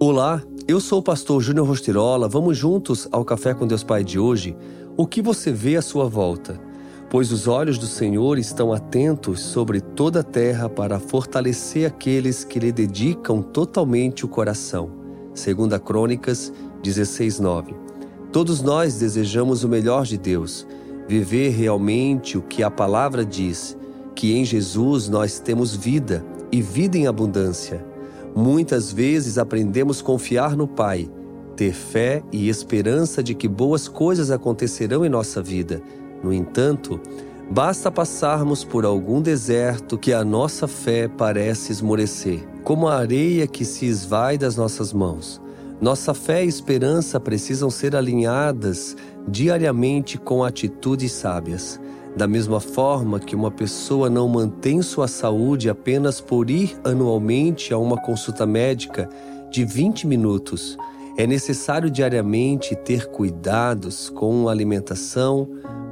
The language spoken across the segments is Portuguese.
Olá, eu sou o pastor Júnior Rostirola. Vamos juntos ao Café com Deus Pai de hoje. O que você vê à sua volta? Pois os olhos do Senhor estão atentos sobre toda a terra para fortalecer aqueles que lhe dedicam totalmente o coração. Segunda Crônicas 16:9. Todos nós desejamos o melhor de Deus, viver realmente o que a palavra diz, que em Jesus nós temos vida e vida em abundância. Muitas vezes aprendemos confiar no Pai, ter fé e esperança de que boas coisas acontecerão em nossa vida. No entanto, basta passarmos por algum deserto que a nossa fé parece esmorecer, como a areia que se esvai das nossas mãos. Nossa fé e esperança precisam ser alinhadas diariamente com atitudes sábias. Da mesma forma que uma pessoa não mantém sua saúde apenas por ir anualmente a uma consulta médica de 20 minutos, é necessário diariamente ter cuidados com a alimentação,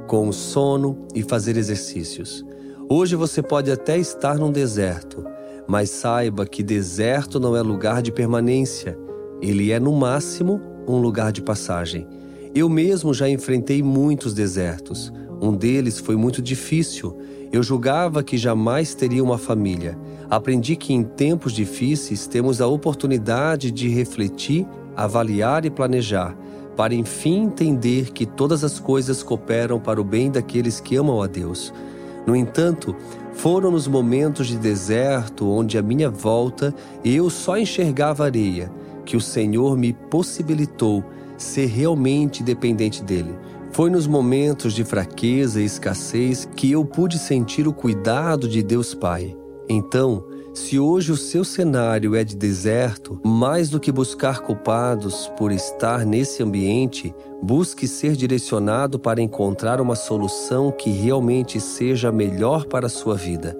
com o sono e fazer exercícios. Hoje você pode até estar num deserto, mas saiba que deserto não é lugar de permanência, ele é no máximo um lugar de passagem. Eu mesmo já enfrentei muitos desertos. Um deles foi muito difícil. Eu julgava que jamais teria uma família. Aprendi que em tempos difíceis temos a oportunidade de refletir, avaliar e planejar, para enfim entender que todas as coisas cooperam para o bem daqueles que amam a Deus. No entanto, foram nos momentos de deserto onde à minha volta eu só enxergava areia que o Senhor me possibilitou ser realmente dependente dele. Foi nos momentos de fraqueza e escassez que eu pude sentir o cuidado de Deus Pai. Então, se hoje o seu cenário é de deserto, mais do que buscar culpados por estar nesse ambiente, busque ser direcionado para encontrar uma solução que realmente seja melhor para a sua vida.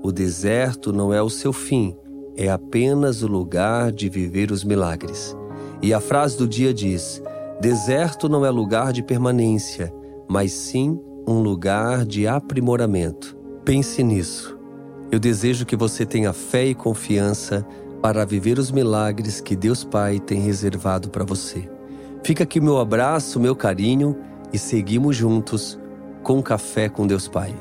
O deserto não é o seu fim, é apenas o lugar de viver os milagres. E a frase do dia diz: Deserto não é lugar de permanência, mas sim um lugar de aprimoramento. Pense nisso. Eu desejo que você tenha fé e confiança para viver os milagres que Deus Pai tem reservado para você. Fica aqui meu abraço, meu carinho e seguimos juntos com Café com Deus Pai.